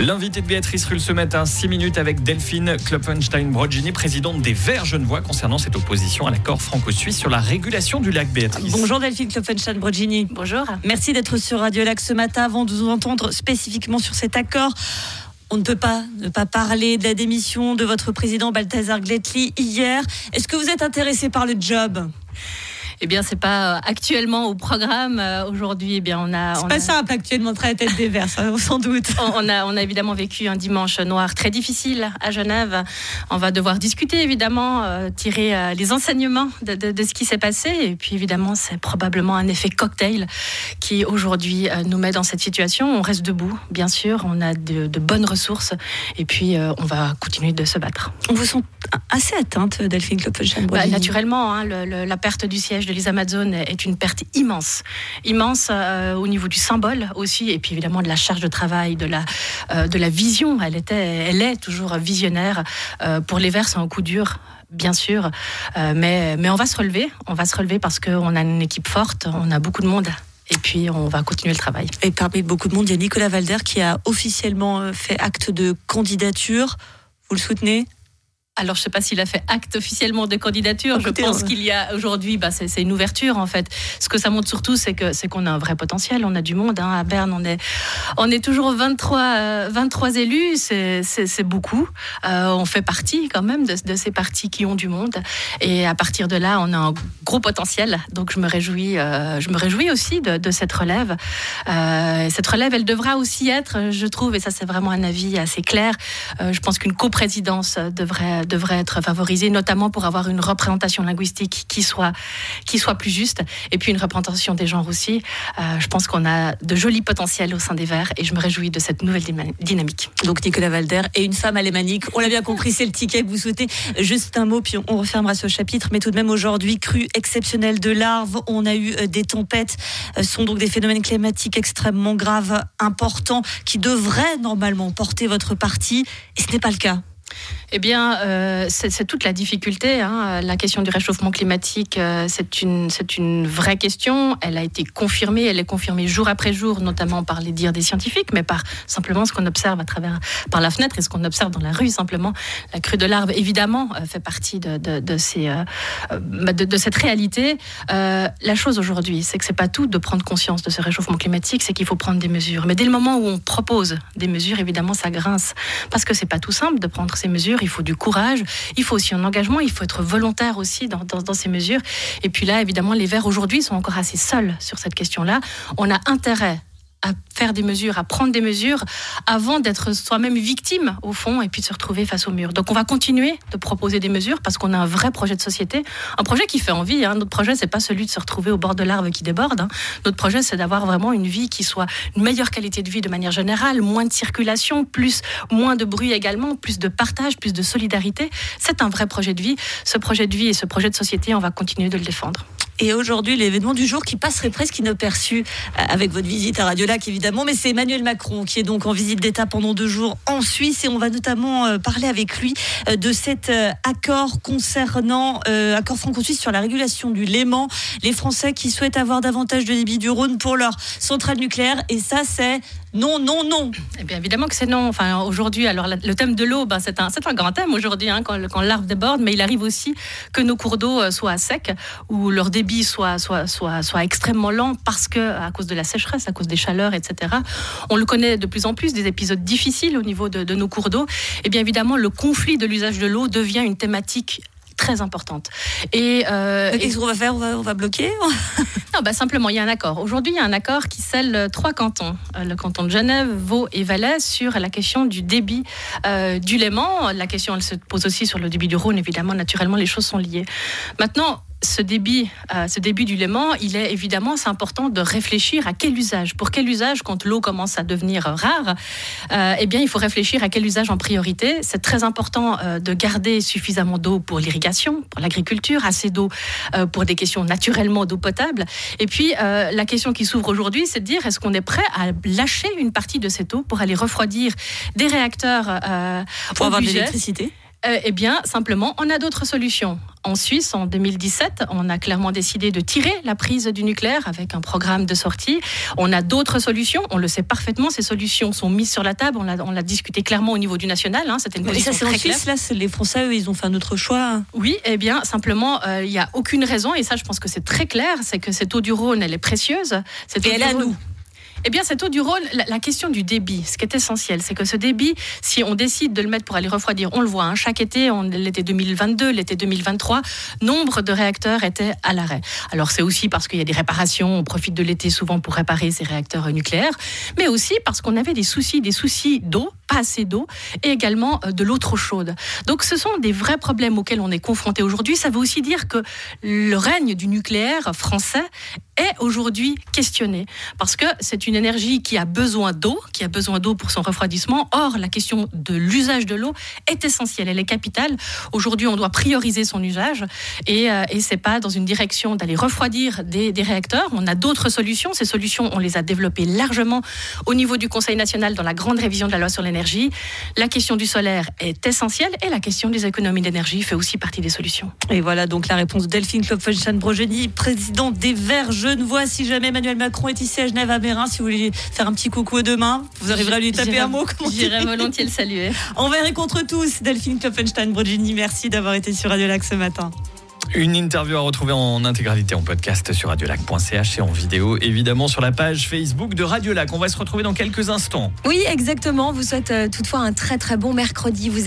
L'invité de Béatrice Rulle ce matin, 6 minutes avec Delphine Klopfenstein-Brogini, présidente des Verts Genevois, concernant cette opposition à l'accord franco-suisse sur la régulation du lac Béatrice. Bonjour Delphine Klopfenstein-Brogini. Bonjour. Merci d'être sur Radio Lac ce matin avant de vous entendre spécifiquement sur cet accord. On ne peut pas ne pas parler de la démission de votre président Balthazar Gletli hier. Est-ce que vous êtes intéressé par le job? Eh bien, c'est pas euh, actuellement au programme. Euh, aujourd'hui, eh bien, on a. C'est pas simple actuellement très à tête des verts, sans doute. On a, on a évidemment vécu un dimanche noir très difficile à Genève. On va devoir discuter, évidemment, euh, tirer les enseignements de, de, ce qui s'est passé. Et puis, évidemment, c'est probablement un effet cocktail qui, aujourd'hui, nous met dans cette situation. On reste debout, bien sûr. On a de, de bonnes ressources. Et puis, on va continuer de se battre. On vous sent assez atteinte, Delphine Kloppenstein bah, Naturellement, hein, la perte du siège de les Amazones est une perte immense, immense euh, au niveau du symbole aussi, et puis évidemment de la charge de travail, de la, euh, de la vision. Elle, était, elle est toujours visionnaire. Euh, pour les Verts, c'est un coup dur bien sûr. mais, mais on va se relever. On va se relever parce qu'on a une équipe forte, on a beaucoup de monde. Et puis, on va continuer le travail. Et parmi beaucoup de monde, il y a Nicolas Valder qui a officiellement fait acte de candidature. Vous le soutenez? Alors, je ne sais pas s'il a fait acte officiellement de candidature. je pense qu'il y a aujourd'hui, bah, c'est une ouverture en fait. Ce que ça montre surtout, c'est que c'est qu'on a un vrai potentiel. On a du monde. Hein. À Berne, on est, on est toujours 23, 23 euh, élus. C'est beaucoup. Euh, on fait partie quand même de, de, ces partis qui ont du monde. Et à partir de là, on a un gros potentiel. Donc, je me réjouis, euh, je me réjouis aussi de, de cette relève. cette relève, elle devra aussi être, je trouve, et ça, c'est vraiment un avis assez clair. je pense qu'une coprésidence devrait devrait être favorisée, notamment pour avoir une représentation linguistique qui soit, qui soit plus juste, et puis une représentation des genres aussi. Euh, je pense qu'on a de jolis potentiels au sein des Verts, et je me réjouis de cette nouvelle dynamique. Donc Nicolas Valder et une femme alémanique, on l'a bien compris, c'est le ticket que vous souhaitez. Juste un mot, puis on refermera ce chapitre, mais tout de même aujourd'hui, crue exceptionnelle de larves, on a eu euh, des tempêtes, euh, ce sont donc des phénomènes climatiques extrêmement graves, importants, qui devraient normalement porter votre parti, et ce n'est pas le cas. Eh bien, euh, c'est toute la difficulté. Hein. La question du réchauffement climatique, euh, c'est une, une vraie question. Elle a été confirmée, elle est confirmée jour après jour, notamment par les dires des scientifiques, mais par simplement ce qu'on observe à travers par la fenêtre et ce qu'on observe dans la rue. Simplement, la crue de larves, évidemment, euh, fait partie de, de, ces, bah, de, cette réalité. la chose aujourd'hui, c'est que c'est pas tout de prendre conscience de ce réchauffement climatique, c'est qu'il faut prendre des mesures. Mais dès le moment où on propose des mesures, évidemment, ça grince parce que c'est pas tout simple de prendre mesures il faut du courage, il faut aussi un engagement, il faut être volontaire aussi dans, dans, ces mesures. Et puis là, évidemment, les Verts aujourd'hui sont encore assez seuls sur cette question-là. On a intérêt à faire des mesures, à prendre des mesures avant d'être soi-même victime au fond et puis de se retrouver face au mur. Donc on va continuer de proposer des mesures parce qu'on a un vrai projet de société, un projet qui fait envie. Hein. Notre projet c'est pas celui de se retrouver au bord de l'arbre qui déborde. Hein. Notre projet c'est d'avoir vraiment une vie qui soit une meilleure qualité de vie de manière générale, moins de circulation, plus moins de bruit également, plus de partage, plus de solidarité. C'est un vrai projet de vie. Ce projet de vie et ce projet de société, on va continuer de le défendre. Et aujourd'hui, l'événement du jour qui passerait presque inaperçu euh, avec votre visite à Radio Lac, évidemment, mais c'est Emmanuel Macron qui est donc en visite d'État pendant deux jours en Suisse et on va notamment euh, parler avec lui euh, de cet accord concernant, accord franco-suisse sur la régulation du Léman. Les Français qui souhaitent avoir davantage de débit du Rhône pour leur centrale nucléaire et ça, c'est non, non, non. Eh bien, évidemment que c'est non. Enfin, aujourd'hui, alors le thème de l'eau, ben, c'est un, un, grand thème aujourd'hui, hein, quand, quand l'arbre déborde, mais il arrive aussi que nos cours d'eau soient à sec ou leur débit soit, soit, soit, soit extrêmement lent parce que, à cause de la sécheresse, à cause des chaleurs, etc. On le connaît de plus en plus, des épisodes difficiles au niveau de, de nos cours d'eau. Et bien évidemment, le conflit de l'usage de l'eau devient une thématique très importante. Et euh, qu'est-ce qu'on va faire on va, bloquer Non, bah simplement, il y a un accord. Aujourd'hui, il y a un accord qui scelle trois cantons, euh, le canton de Genève, Vaud et Valais, sur la question du débit euh, du Léman. La question, elle se pose aussi sur le débit du Rhône. Évidemment, naturellement, les choses sont liées. Maintenant, ce débit, euh, ce débit du Léman, il est évidemment, c'est important de réfléchir à quel usage. Pour quel usage, quand l'eau commence à devenir rare, euh, eh bien, il faut réfléchir à quel usage en priorité. C'est très important euh, de garder suffisamment d'eau pour l'irrigation, pour l'agriculture, assez d'eau pour des questions naturellement d'eau potable. Et puis, la question qui s'ouvre aujourd'hui, c'est de dire est-ce qu'on est prêt à lâcher une partie de cette eau pour aller refroidir des réacteurs pour avoir de l'électricité? Euh, Eh bien, simplement, on a d'autres solutions. En Suisse, en 2017, on a clairement décidé de tirer la prise du nucléaire avec un programme de sortie. On a d'autres solutions, on le sait parfaitement, ces solutions sont mises sur la table, on l'a discuté clairement au niveau du national, hein. c'était une position ça, très en Suisse, là, les Français, eux, ils ont fait un autre choix. Oui, eh bien, simplement, euh, il n'y a aucune raison, et ça, je pense que c'est très clair, c'est que cette eau du Rhône, elle est précieuse. Cette et elle est à nous. Eh bien, cette eau du Rhône, la, question du débit, ce qui est essentiel, c'est que ce débit, si on décide de le mettre pour aller refroidir, on le voit, hein, chaque été, l'été 2022, l'été 2023, nombre de réacteurs étaient à l'arrêt. Alors, c'est aussi parce qu'il y a des réparations, on profite de l'été souvent pour réparer ces réacteurs nucléaires, mais aussi parce qu'on avait des soucis, des soucis d'eau, pas assez d'eau, et également euh, de l'eau trop chaude. Donc, ce sont des vrais problèmes auxquels on est confronté aujourd'hui. Ça veut aussi dire que le règne du nucléaire français est aujourd'hui questionné parce que c'est une énergie qui a besoin d'eau, qui a besoin d'eau pour son refroidissement. Or, la question de l'usage de l'eau est essentielle, elle est capitale. Aujourd'hui, on doit prioriser son usage et, euh, et c'est pas dans une direction d'aller refroidir des, des, réacteurs. On a d'autres solutions. Ces solutions, on les a développées largement au niveau du Conseil national dans la grande révision de la loi sur l'énergie. La question du solaire est essentielle et la question des économies d'énergie fait aussi partie des solutions. Et voilà donc la réponse de Delphine Klopfenstein-Brogeni, présidente des Verts Genevois. Si jamais Emmanuel Macron est ici à Genève à Mérin, si vous voulez faire un petit coucou demain, vous arriverez à lui taper un mot. J'irai volontiers le saluer. Envers et contre tous, Delphine Klopfenstein-Brogeni, merci d'avoir été sur Radio Lac ce matin. Une interview à retrouver en intégralité en podcast sur radiolac.ch et en vidéo évidemment sur la page Facebook de Radio Lac. On va se retrouver dans quelques instants. Oui, exactement. Vous souhaite euh, toutefois un très très bon mercredi. Vous